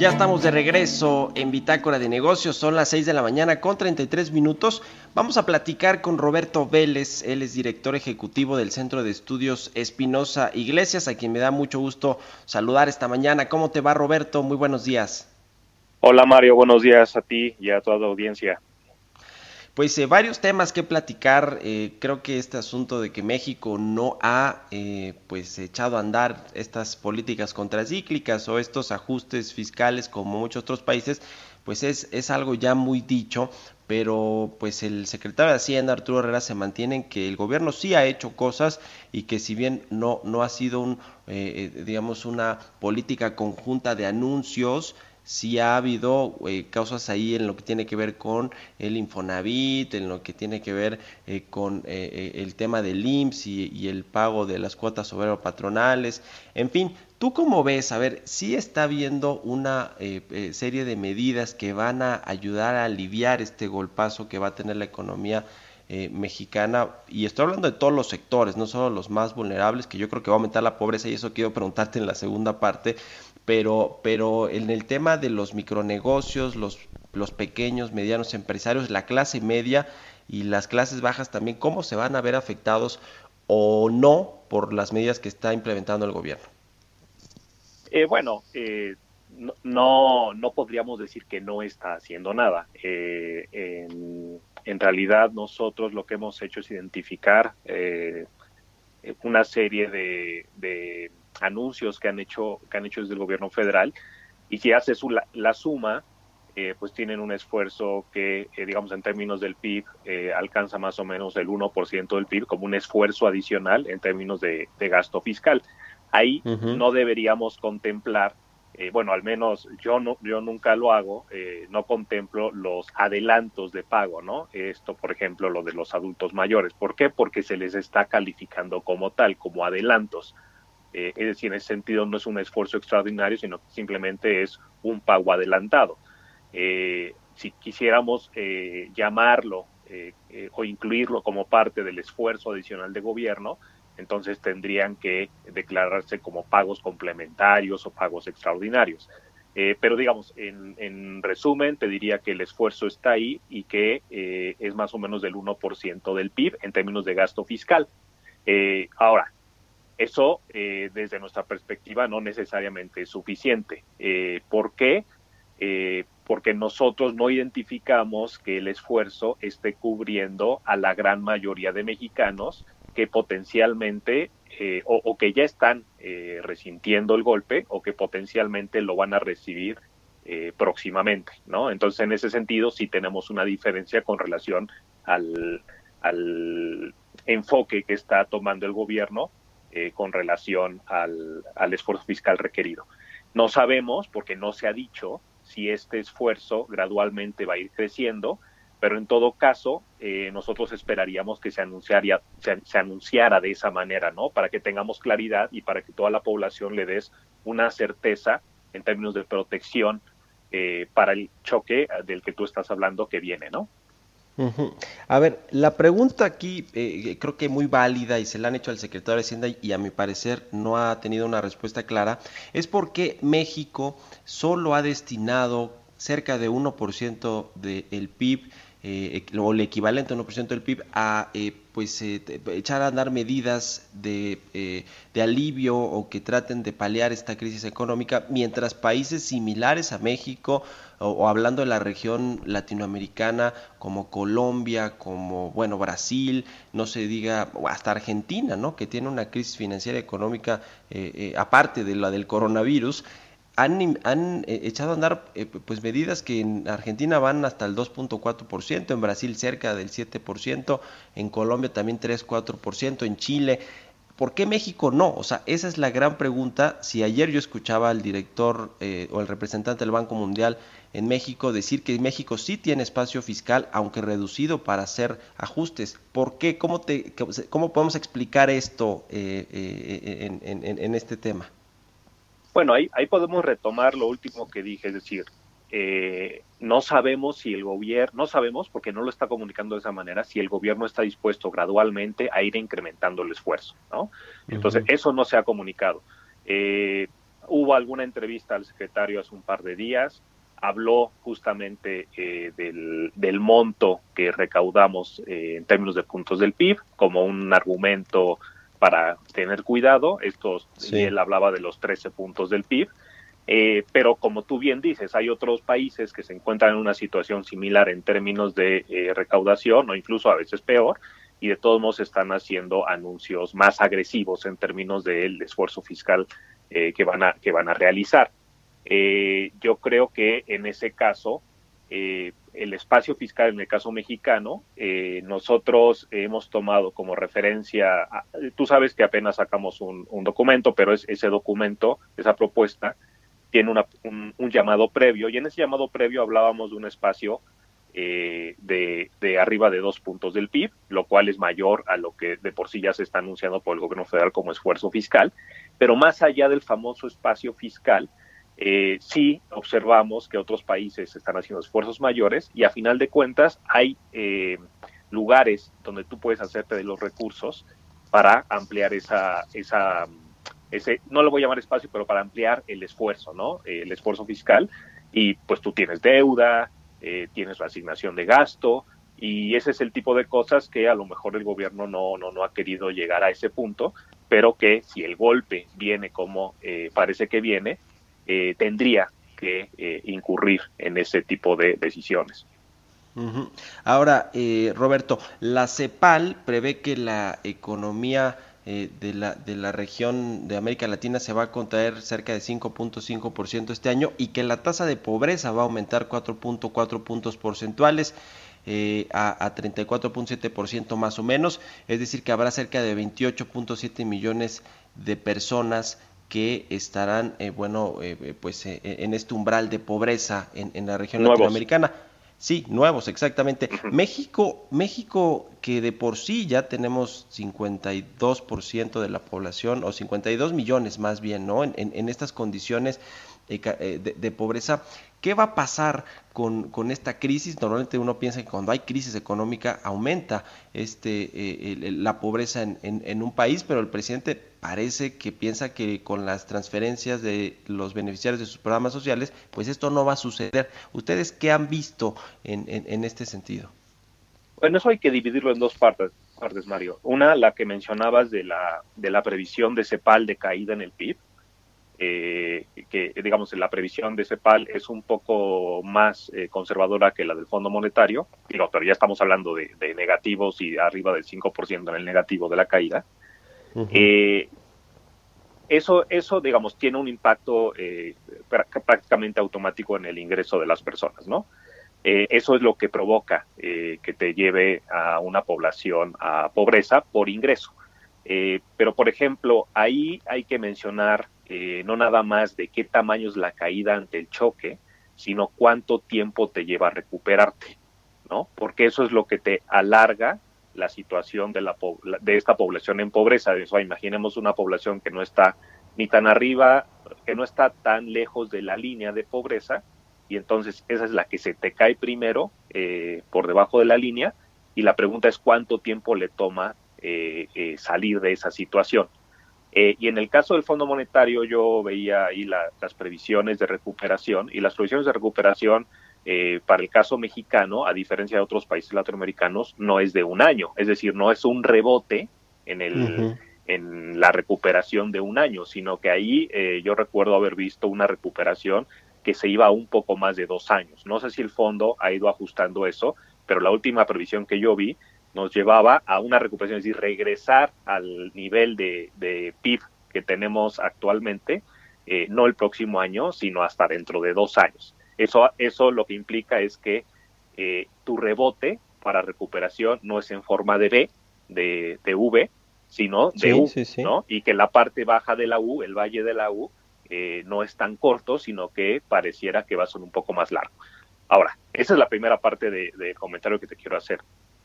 Ya estamos de regreso en Bitácora de Negocios, son las 6 de la mañana con 33 minutos. Vamos a platicar con Roberto Vélez, él es director ejecutivo del Centro de Estudios Espinosa Iglesias, a quien me da mucho gusto saludar esta mañana. ¿Cómo te va Roberto? Muy buenos días. Hola Mario, buenos días a ti y a toda la audiencia. Pues eh, varios temas que platicar. eh, creo que este asunto de que México no ha eh, pues echado a andar estas políticas contracíclicas o estos ajustes fiscales como muchos otros países, pues es, es algo ya muy dicho. Pero pues el secretario de Hacienda, Arturo Herrera, se mantiene en que el gobierno sí ha hecho cosas y que si bien no, no ha sido un, eh, eh, digamos, una política conjunta de anuncios, sí ha habido eh, causas ahí en lo que tiene que ver con el Infonavit, en lo que tiene que ver eh, con eh, eh, el tema del IMSS y, el pago de las cuotas obrero patronales. En fin, ¿tú cómo ves? A ver, sí está habiendo una eh, eh, serie de medidas que van a ayudar a aliviar este golpazo que va a tener la economía eh, mexicana, y estoy hablando de todos los sectores, no solo los más vulnerables, que yo creo que va a aumentar la pobreza y eso quiero preguntarte en la segunda parte, pero, pero en el tema de los micronegocios, los, los pequeños, medianos empresarios, la clase media y las clases bajas también, ¿cómo se van a ver afectados o no por las medidas que está implementando el gobierno? Eh, bueno, eh, no- no, podríamos decir que no está haciendo nada. Eh, en, realidad nosotros lo que hemos hecho es identificar eh, una serie de anuncios que han hecho que han hecho desde el gobierno federal y que hace su, la, la suma eh, pues tienen un esfuerzo que eh, digamos en términos del PIB eh, alcanza más o menos el 1% del PIB como un esfuerzo adicional en términos de, de gasto fiscal ahí no deberíamos contemplar eh, bueno, al menos yo no, yo nunca lo hago, eh, no contemplo los adelantos de pago, ¿no? Esto, por ejemplo, lo de los adultos mayores. ¿Por qué? Porque se les está calificando como tal, como adelantos. Eh, es decir, en ese sentido no es un esfuerzo extraordinario, sino que simplemente es un pago adelantado. Eh, si quisiéramos eh, llamarlo o incluirlo como parte del esfuerzo adicional de gobierno, entonces tendrían que declararse como pagos complementarios o pagos extraordinarios. Pero digamos, en, en resumen, te diría que el esfuerzo está ahí y que es más o menos del 1% del PIB en términos de gasto fiscal. Ahora, eso eh, desde nuestra perspectiva no necesariamente es suficiente. Eh, ¿Por qué? Eh, porque nosotros no identificamos que el esfuerzo esté cubriendo a la gran mayoría de mexicanos que potencialmente eh, o, que ya están resintiendo el golpe o que potencialmente lo van a recibir próximamente, ¿no? Entonces, en ese sentido, sí tenemos una diferencia con relación al, al enfoque que está tomando el gobierno eh, con relación al, al esfuerzo fiscal requerido. No sabemos, porque no se ha dicho, si este esfuerzo gradualmente va a ir creciendo, pero en todo caso, eh, nosotros esperaríamos que se anunciaría, se, anunciara de esa manera, ¿no? Para que tengamos claridad y para que toda la población le des una certeza en términos de protección eh, para el choque del que tú estás hablando que viene, ¿no? A ver, la pregunta aquí eh, creo que muy válida y se la han hecho al secretario de Hacienda y a mi parecer no ha tenido una respuesta clara, es por qué México solo ha destinado cerca de 1% del PIB eh, o el equivalente a 1% del PIB a eh, pues eh, echar a andar medidas de, eh, de alivio o que traten de paliar esta crisis económica, mientras países similares a México o, hablando de la región latinoamericana como Colombia, como bueno Brasil, no se diga hasta Argentina, ¿no? que tiene una crisis financiera y económica eh, eh, aparte de la del coronavirus, han, han, eh, echado a andar eh, pues medidas que en Argentina van hasta el 2.4%, en Brasil cerca del 7%, en Colombia también 3-4%, en Chile. ¿Por qué México no? O sea, esa es la gran pregunta. Si ayer yo escuchaba al director eh, o el representante del Banco Mundial en México decir que México sí tiene espacio fiscal, aunque reducido para hacer ajustes. ¿Por qué? ¿Cómo, te, cómo podemos explicar esto eh, eh, en, en- en este tema? Bueno, ahí, ahí podemos retomar lo último que dije, es decir, eh, no sabemos si el gobierno, no sabemos porque no lo está comunicando de esa manera, si el gobierno está dispuesto gradualmente a ir incrementando el esfuerzo, ¿no? Entonces, eso no se ha comunicado. Eh, hubo alguna entrevista al secretario hace un par de días, habló justamente eh, del, del monto que recaudamos eh, en términos de puntos del PIB como un argumento para tener cuidado. Estos, Sí. y él hablaba de los 13 puntos del PIB. Eh, pero como tú bien dices, hay otros países que se encuentran en una situación similar en términos de eh, recaudación o incluso a veces peor y de todos modos están haciendo anuncios más agresivos en términos del esfuerzo fiscal eh, que, van a, que van a realizar. Eh, yo creo que en ese caso, eh, el espacio fiscal en el caso mexicano, eh, nosotros hemos tomado como referencia, a- tú sabes que apenas sacamos un, documento, pero es, ese documento, esa propuesta, tiene una- un, un llamado previo y en ese llamado previo hablábamos de un espacio eh, de, de arriba de dos puntos del PIB, lo cual es mayor a lo que de por sí ya se está anunciando por el gobierno federal como esfuerzo fiscal, pero más allá del famoso espacio fiscal, eh, sí observamos que otros países están haciendo esfuerzos mayores y a final de cuentas hay, eh, lugares donde tú puedes hacerte de los recursos para ampliar esa, esa ese, no lo voy a llamar espacio, pero para ampliar el esfuerzo, ¿no? Eh, el esfuerzo fiscal. Y pues tú tienes deuda, eh, tienes la asignación de gasto, y ese es el tipo de cosas que a lo mejor el gobierno no, no, no ha querido llegar a ese punto, pero que si el golpe viene como eh, parece que viene, eh, tendría que eh, incurrir en ese tipo de decisiones. Ahora, eh, Roberto, la CEPAL prevé que la economía eh, de, la, de la región de América Latina se va a contraer cerca de 5.5% este año y que la tasa de pobreza va a aumentar 4.4 puntos porcentuales eh, a, a 34.7% más o menos, es decir, que habrá cerca de 28.7 millones de personas que estarán, eh, bueno, eh, eh, pues eh, en este umbral de pobreza en, en la región Nuevos. latinoamericana. Sí, nuevos, exactamente. México, México, que de por sí ya tenemos 52% de la población, o 52 millones más bien, ¿no? En, en- en estas condiciones eh, eh, de pobreza, ¿qué va a pasar con, con esta crisis? Normalmente uno piensa que cuando hay crisis económica aumenta este, eh, la pobreza en, en- en un país, pero el presidente parece que piensa que con las transferencias de los beneficiarios de sus programas sociales, pues esto no va a suceder. ¿Ustedes qué han visto en- en este sentido? Bueno, eso hay que dividirlo en dos partes, partes, Mario. Una, la que mencionabas de la, de la previsión de CEPAL de caída en el PIB, eh, que digamos la previsión de CEPAL es un poco más eh, conservadora que la del Fondo Monetario, digo, pero ya estamos hablando de, de negativos y arriba del 5% en el negativo de la caída. Eh, eso, eso, digamos, tiene un impacto prá- prácticamente automático en el ingreso de las personas, ¿no? Eso es lo que provoca que te lleve a una población a pobreza por ingreso. Pero, por ejemplo, ahí hay que mencionar eh, no nada más de qué tamaño es la caída ante el choque, sino cuánto tiempo te lleva a recuperarte, ¿no? Porque eso es lo que te alarga la situación de, la, de esta población en pobreza. Imaginemos una población que no está ni tan arriba, que no está tan lejos de la línea de pobreza, y entonces esa es la que se te cae primero eh, por debajo de la línea, y la pregunta es cuánto tiempo le toma eh, eh, salir de esa situación. Eh, y en el caso del Fondo Monetario yo veía ahí la- las previsiones de recuperación, y las previsiones de recuperación eh, para el caso mexicano, a diferencia de otros países latinoamericanos, no es de un año, es decir, no es un rebote en el, en la recuperación de un año, sino que ahí eh, yo recuerdo haber visto una recuperación que se iba a un poco más de dos años. No sé si el fondo ha ido ajustando eso, pero la última previsión que yo vi nos llevaba a una recuperación, es decir, regresar al nivel de, de PIB que tenemos actualmente, eh, no el próximo año, sino hasta dentro de dos años. Eso, eso lo que implica es que eh, tu rebote para recuperación no es en forma de B, de, de V, sino de Sí, U, sí, sí. ¿no? Y que la parte baja de la U, el valle de la U, eh, no es tan corto, sino que pareciera que va a ser un poco más largo. Ahora, esa es la primera parte de- del comentario que te quiero hacer.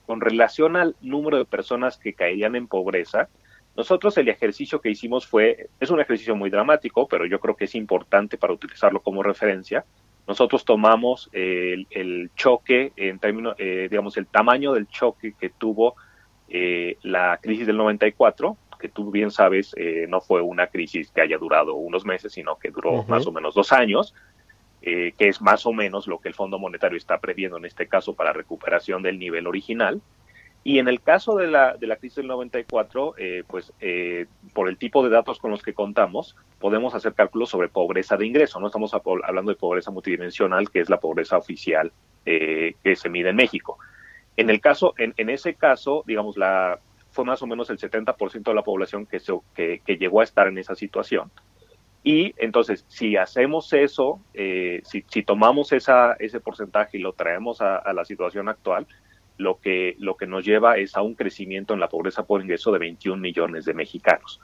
Con relación al número de personas que caerían en pobreza, nosotros el ejercicio que hicimos fue, es un ejercicio muy dramático, pero yo creo que es importante para utilizarlo como referencia. Nosotros tomamos eh, el, el choque en términos, eh, digamos, el tamaño del choque que tuvo eh, la crisis del 94, que tú bien sabes, eh, no fue una crisis que haya durado unos meses, sino que duró más o menos dos años, eh, que es más o menos lo que el Fondo Monetario está previendo en este caso para recuperación del nivel original. Y en el caso de la, de la crisis del 94, eh, pues eh, por el tipo de datos con los que contamos, podemos hacer cálculos sobre pobreza de ingreso. No estamos hablando de pobreza multidimensional, que es la pobreza oficial eh, que se mide en México. En el caso, en, en ese caso, digamos, la, fue más o menos el 70% de la población que, se, que, que llegó a estar en esa situación. Y entonces, si hacemos eso, eh, si, si tomamos esa, ese porcentaje y lo traemos a, la situación actual, lo que, lo que nos lleva es a un crecimiento en la pobreza por ingreso de 21 millones de mexicanos.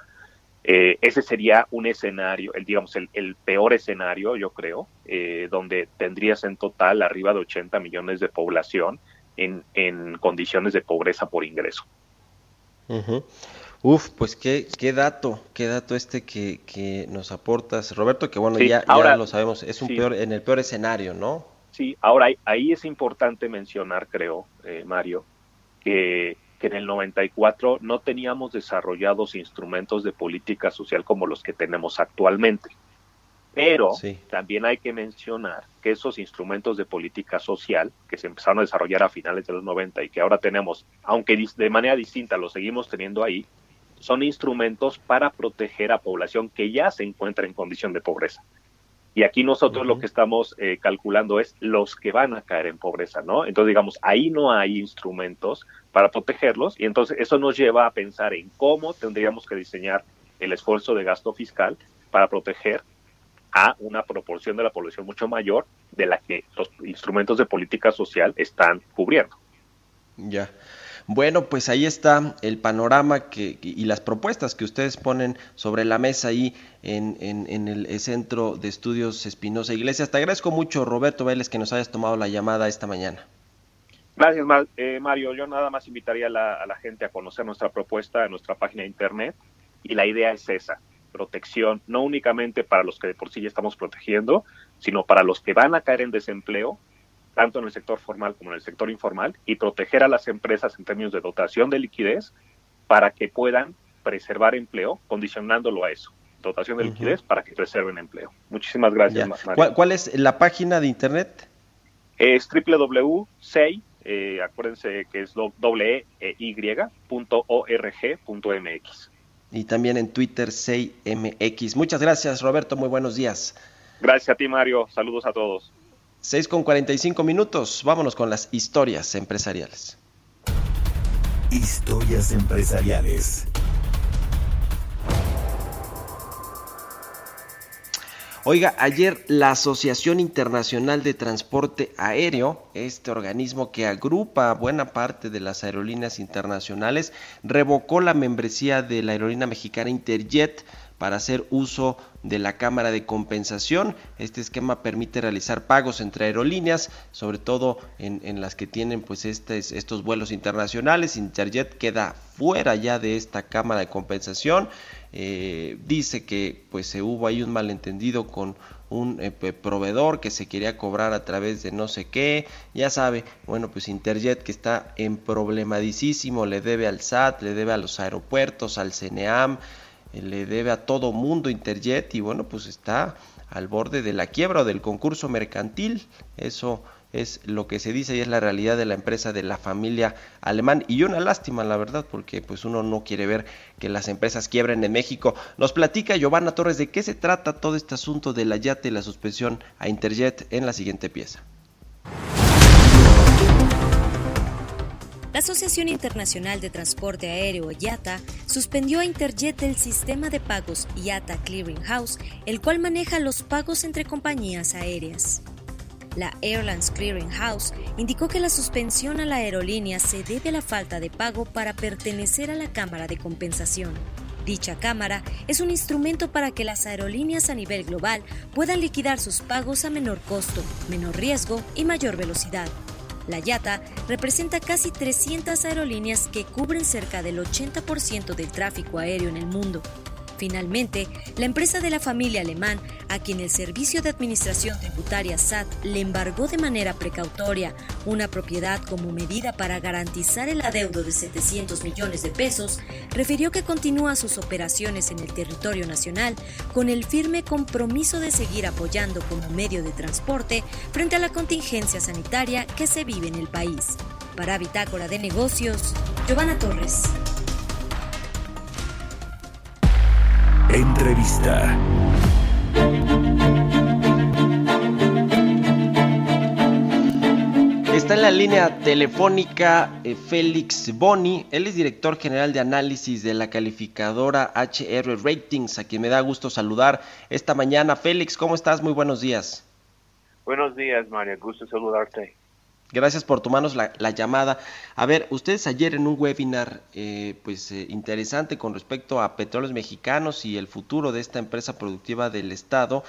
Eh, ese sería un escenario, el, digamos, el, peor escenario, yo creo, eh, donde tendrías en total arriba de 80 millones de población en, en condiciones de pobreza por ingreso. Uf, pues qué, qué dato, qué dato este que, que nos aportas, Roberto, que bueno, Sí, ya, ya ahora- lo sabemos, es un sí. peor, en el peor escenario, ¿no? Sí, ahora ahí, es importante mencionar, creo, eh, Mario, que, que en el 94 no teníamos desarrollados instrumentos de política social como los que tenemos actualmente. Pero Sí. también hay que mencionar que esos instrumentos de política social que se empezaron a desarrollar a finales de los 90 y que ahora tenemos, aunque de manera distinta los seguimos teniendo ahí, son instrumentos para proteger a población que ya se encuentra en condición de pobreza. Y aquí nosotros lo que estamos eh, calculando es los que van a caer en pobreza, ¿no? Entonces, digamos, ahí no hay instrumentos para protegerlos y entonces eso nos lleva a pensar en cómo tendríamos que diseñar el esfuerzo de gasto fiscal para proteger a una proporción de la población mucho mayor de la que los instrumentos de política social están cubriendo. Ya. Bueno, pues ahí está el panorama que, y las propuestas que ustedes ponen sobre la mesa ahí en, el Centro de Estudios Espinosa Iglesias. Te agradezco mucho, Roberto Vélez, que nos hayas tomado la llamada esta mañana. Gracias, eh, Mario. Yo nada más invitaría a la, a la gente a conocer nuestra propuesta en nuestra página de internet y la idea es esa, protección, no únicamente para los que de por sí ya estamos protegiendo, sino para los que van a caer en desempleo, tanto en el sector formal como en el sector informal, y proteger a las empresas en términos de dotación de liquidez para que puedan preservar empleo, condicionándolo a eso, dotación de liquidez para que preserven empleo. Muchísimas gracias. ¿Cuál, cuál es la página de internet? Es www.sei, eh, acuérdense que es doble e y punto org punto mx. Y también en Twitter, 6MX. Muchas gracias, Roberto. Muy buenos días. Gracias a ti, Mario. Saludos a todos. 6 con 45 minutos. Vámonos con las historias empresariales. Historias empresariales. Oiga, ayer la Asociación Internacional de Transporte Aéreo, este organismo que agrupa buena parte de las aerolíneas internacionales, revocó la membresía de la aerolínea mexicana Interjet para hacer uso de la cámara de compensación. Este esquema permite realizar pagos entre aerolíneas, sobre todo en, las que tienen pues estos vuelos internacionales. Interjet queda fuera ya de esta cámara de compensación. Eh, dice que pues se hubo ahí un malentendido con un eh, proveedor que se quería cobrar a través de no sé qué, ya sabe, bueno pues Interjet que está en problemadísimo, le debe al SAT, le debe a los aeropuertos, al CNEAM, le debe a todo mundo Interjet y bueno pues está al borde de la quiebra o del concurso mercantil, eso es lo que se dice y es la realidad de la empresa de la familia alemán y una lástima la verdad porque pues uno no quiere ver que las empresas quiebren en México. Nos platica Giovanna Torres de qué se trata todo este asunto de la yate y la suspensión a Interjet en la siguiente pieza. La Asociación Internacional de Transporte Aéreo, IATA, suspendió a Interjet del sistema de pagos IATA Clearing House, el cual maneja los pagos entre compañías aéreas. La Airlines Clearing House indicó que la suspensión a la aerolínea se debe a la falta de pago para pertenecer a la Cámara de Compensación. Dicha cámara es un instrumento para que las aerolíneas a nivel global puedan liquidar sus pagos a menor costo, menor riesgo y mayor velocidad. La YATA representa casi 300 aerolíneas que cubren cerca del 80% del tráfico aéreo en el mundo. Finalmente, la empresa de la familia alemán, a quien el Servicio de Administración Tributaria SAT le embargó de manera precautoria una propiedad como medida para garantizar el adeudo de 700 millones de pesos, refirió que continúa sus operaciones en el territorio nacional con el firme compromiso de seguir apoyando como medio de transporte frente a la contingencia sanitaria que se vive en el país. Para Bitácora de Negocios, Giovanna Torres. Entrevista. Está en la línea telefónica eh, Félix Boni, él es director general de análisis de la calificadora HR Ratings, a quien me da gusto saludar esta mañana. Félix, ¿cómo estás? Muy buenos días. Buenos días, Mario. Gusto saludarte. Gracias por tomarnos la, la llamada. A ver, ustedes ayer en un webinar eh, pues eh, interesante con respecto a petróleos mexicanos y el futuro de esta empresa productiva del Estado,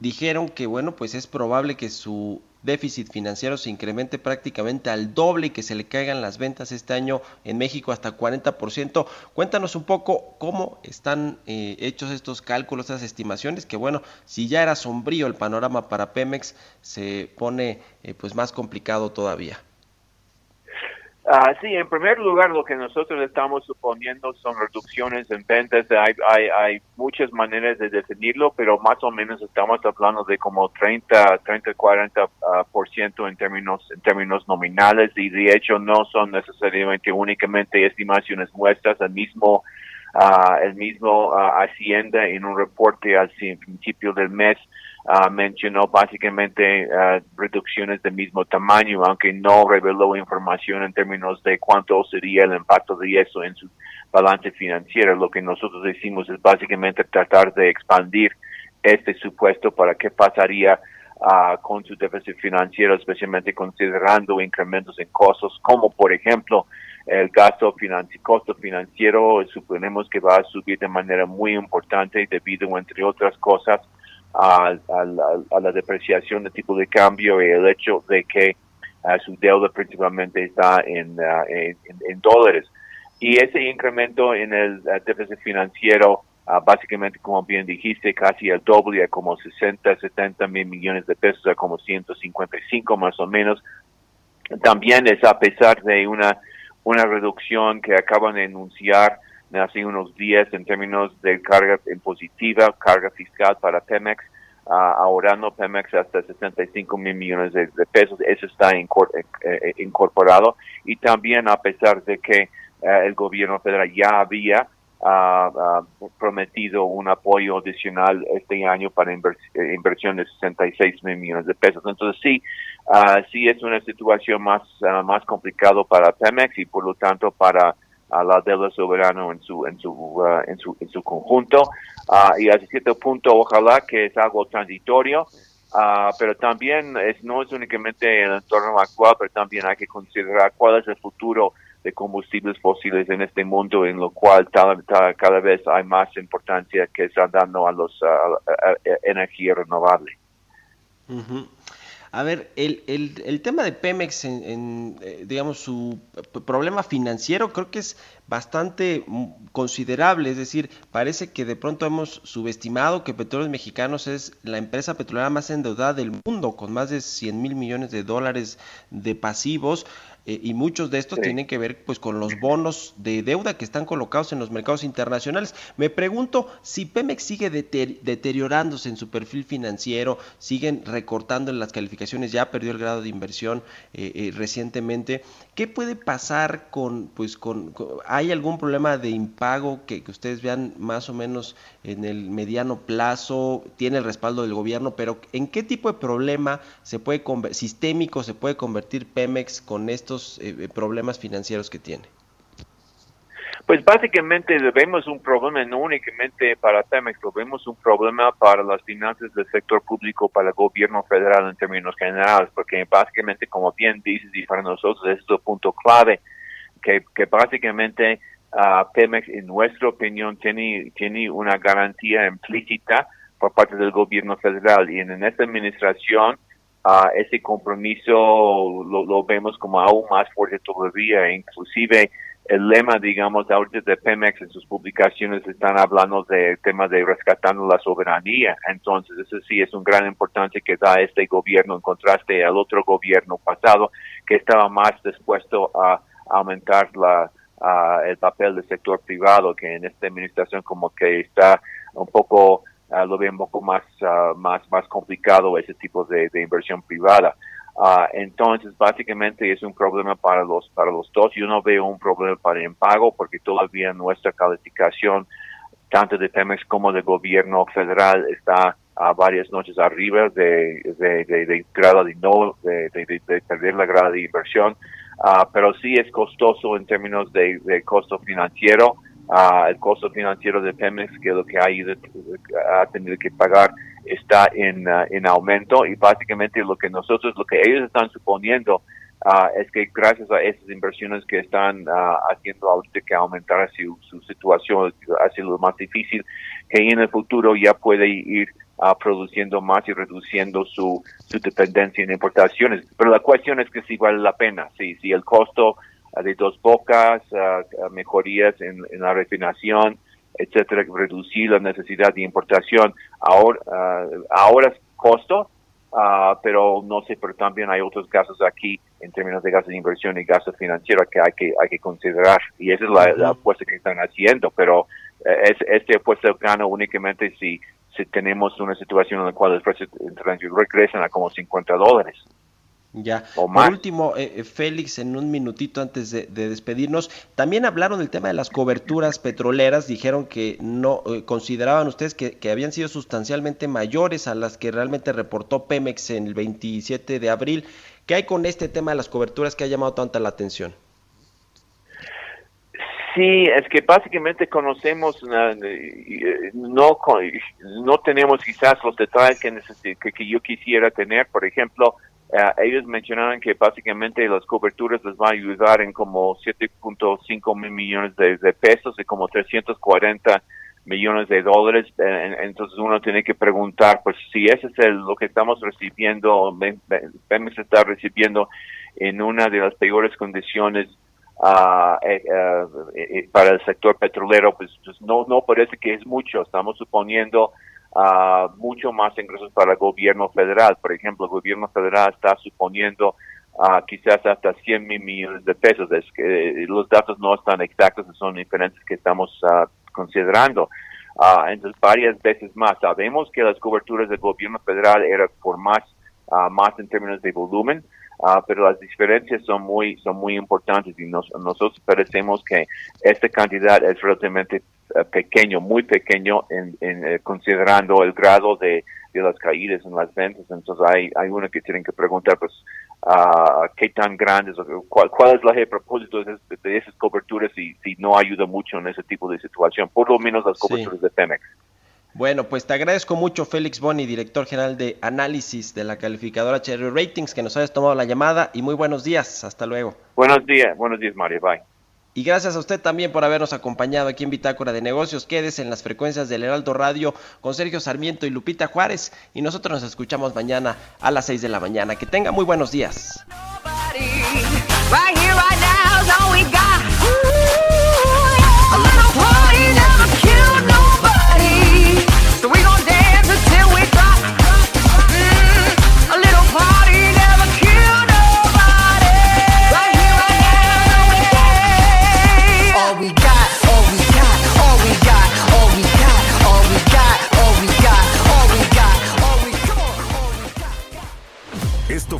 dijeron que bueno, pues es probable que su déficit financiero se incremente prácticamente al doble y que se le caigan las ventas este año en México hasta 40%. Cuéntanos un poco cómo están eh, hechos estos cálculos, estas estimaciones, que bueno, si ya era sombrío el panorama para Pemex, se pone eh, pues más complicado todavía. Ah, sí, en primer lugar, lo que nosotros estamos suponiendo son reducciones en ventas. Hay, hay, hay muchas maneras de definirlo, pero más o menos estamos hablando de como 30, 30, 40 ah, por ciento en términos, en términos nominales y de hecho no son necesariamente únicamente estimaciones nuestras. El mismo, ah, el mismo ah, Hacienda en un reporte al principio del mes ah, mencionó básicamente ah, reducciones del mismo tamaño, aunque no reveló información en términos de cuánto sería el impacto de eso en su balance financiero. Lo que nosotros decimos es básicamente tratar de expandir este supuesto para qué pasaría ah, con su déficit financiero, especialmente considerando incrementos en costos, como por ejemplo el gasto financiero, suponemos que va a subir de manera muy importante debido, entre otras cosas, a, a la, depreciación de tipo de cambio y el hecho de que ah, su deuda principalmente está en, ah, en, dólares. Y ese incremento en el ah, déficit financiero, básicamente, como bien dijiste, casi el doble, a como 60, 70 mil millones de pesos, a como 155 más o menos, también es a pesar de una, una reducción que acaban de anunciar hace unos días en términos de carga impositiva, carga fiscal para Pemex, ah, ahorrando Pemex hasta 65 mil millones de, pesos. Eso está eh, eh, incorporado. Y también a pesar de que eh, el gobierno federal ya había ah, prometido un apoyo adicional este año para invers- inversión de 66 mil millones de pesos. Entonces sí, sí es una situación más, más complicado para Pemex y por lo tanto para a la deuda soberana en su en su ah, en su en su conjunto Ah, y hasta cierto punto ojalá que es algo transitorio ah, pero también es no es únicamente el entorno actual pero también hay que considerar cuál es el futuro de combustibles fósiles en este mundo en lo cual tal- tal- cada vez hay más importancia que están dando a los a- a- energía renovable Ujú. A ver, el, el, el tema de Pemex, en, eh, digamos, su problema financiero creo que es bastante mm, considerable, es decir, parece que de pronto hemos subestimado que Petróleos Mexicanos es la empresa petrolera más endeudada del mundo, con más de 100 mil millones de dólares de pasivos, eh, y muchos de estos Sí. tienen que ver pues con los bonos de deuda que están colocados en los mercados internacionales. Me pregunto si Pemex sigue deter- deteriorándose en su perfil financiero, siguen recortando en las calificaciones, ya perdió el grado de inversión eh, eh, recientemente. ¿Qué puede pasar con, pues, con, con- hay algún problema de impago que, que ustedes vean más o menos en el mediano plazo? Tiene el respaldo del gobierno, pero ¿en qué tipo de problema se puede sistémico se puede convertir Pemex con estos eh, problemas financieros que tiene? Pues básicamente vemos un problema no únicamente para Pemex, lo vemos un problema para las finanzas del sector público, para el gobierno federal en términos generales, porque básicamente, como bien dices, y para nosotros es el punto clave, que, que básicamente ah, Pemex, en nuestra opinión, tiene, tiene una garantía implícita por parte del gobierno federal y en, en esta administración ah, ese compromiso lo, vemos como aún más fuerte todavía, inclusive el lema, digamos, ahorita de Pemex en sus publicaciones están hablando de tema de rescatando la soberanía. Entonces, eso sí es un gran importancia que da este gobierno en contraste al otro gobierno pasado que estaba más dispuesto a aumentar la, a el papel del sector privado, que en esta administración como que está un poco, lo ve un poco más, ah, más, más complicado ese tipo de, de inversión privada. Entonces, básicamente es un problema para los para los dos. Yo no veo un problema para el impago porque todavía nuestra calificación, tanto de Pemex como del gobierno federal, está a varias noches arriba de, de, de, de grado de no, de, de, de- de perder la grada de inversión. Ah, pero sí es costoso en términos de, costo financiero. Ah, el costo financiero de Pemex, que lo que ha, ido- ha tenido que pagar, está en, ah, en aumento y básicamente lo que nosotros, lo que ellos están suponiendo es que gracias a esas inversiones que están haciendo ahorita que aumentar su, su situación ha sido más difícil, que en el futuro ya puede ir ah, produciendo más y reduciendo su, su dependencia en importaciones. Pero la cuestión es que si vale la pena, si, si el costo ah, de dos bocas, ah, ah, mejorías en, en la refinación, etcétera, reducir la necesidad de importación, ahora, ah, ahora es costo, ah, pero no sé, pero también hay otros casos aquí en términos de gastos de inversión y gastos financieros que hay que hay que considerar. Y esa es la, la apuesta que están haciendo pero eh, es, este apuesta gana únicamente si si tenemos una situación en la cual los precios internacionales regresan a como 50 dólares Ya. O Por último, eh, eh, Félix, en un minutito antes de, de despedirnos, también hablaron del tema de las coberturas petroleras. Dijeron que no eh, consideraban ustedes que, que habían sido sustancialmente mayores a las que realmente reportó Pemex en el 27 de abril. ¿Qué hay con este tema de las coberturas que ha llamado tanta la atención? Sí, es que básicamente conocemos, uh, eh, no no tenemos quizás los detalles que, que, que yo quisiera tener. Por ejemplo, eh, ellos mencionaban que básicamente las coberturas les va a ayudar en como 7.5 mil millones de, pesos y como 340 millones de dólares. Eh, entonces uno tiene que preguntar, pues si ese es el, lo que estamos recibiendo, Pemex está recibiendo en una de las peores condiciones ah, eh, para el sector petrolero, pues, pues no, no parece que es mucho. Estamos suponiendo ah, mucho más ingresos para el gobierno federal. Por ejemplo, el gobierno federal está suponiendo ah, quizás hasta 100 mil millones de pesos. Es que eh, los datos no están exactos, son diferentes que estamos ah, considerando. Entonces, varias veces más. Sabemos que las coberturas del gobierno federal eran por más, más en términos de volumen, ah, pero las diferencias son muy, son muy importantes y nos- nosotros parecemos que esta cantidad es relativamente eh, pequeño, muy pequeño en, en, eh, considerando el grado de, de las caídas en las ventas. Entonces hay, hay uno que tienen que preguntar, pues, ah, qué tan grandes, o cuál, cuál es la de propósito de, esas- de esas coberturas y si no ayuda mucho en ese tipo de situación, por lo menos las Sí. coberturas de Pemex. Bueno, pues te agradezco mucho, Félix Boni, director general de análisis de la calificadora Cherry Ratings, que nos hayas tomado la llamada y muy buenos días. Hasta luego. Buenos días, buenos días, Mario. Bye. Y gracias a usted también por habernos acompañado aquí en Bitácora de Negocios. Quédese en las frecuencias del Heraldo Radio con Sergio Sarmiento y Lupita Juárez. Y nosotros nos escuchamos mañana a las 6 de la mañana. Que tenga muy buenos días. Right here, right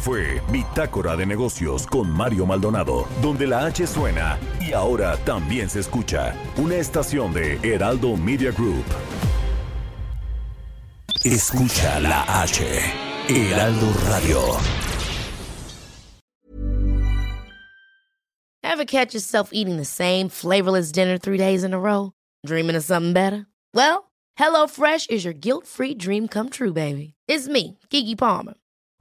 fue Bitácora de Negocios con Mario Maldonado, donde la H suena y ahora también se escucha. Una estación de Heraldo Media Group. Escucha la H. Heraldo Radio. Ever catch yourself eating the same flavorless dinner three days in a row? Dreaming of something better? Well, HelloFresh is your guilt free dream come true, baby. It's me, Kiki Palmer.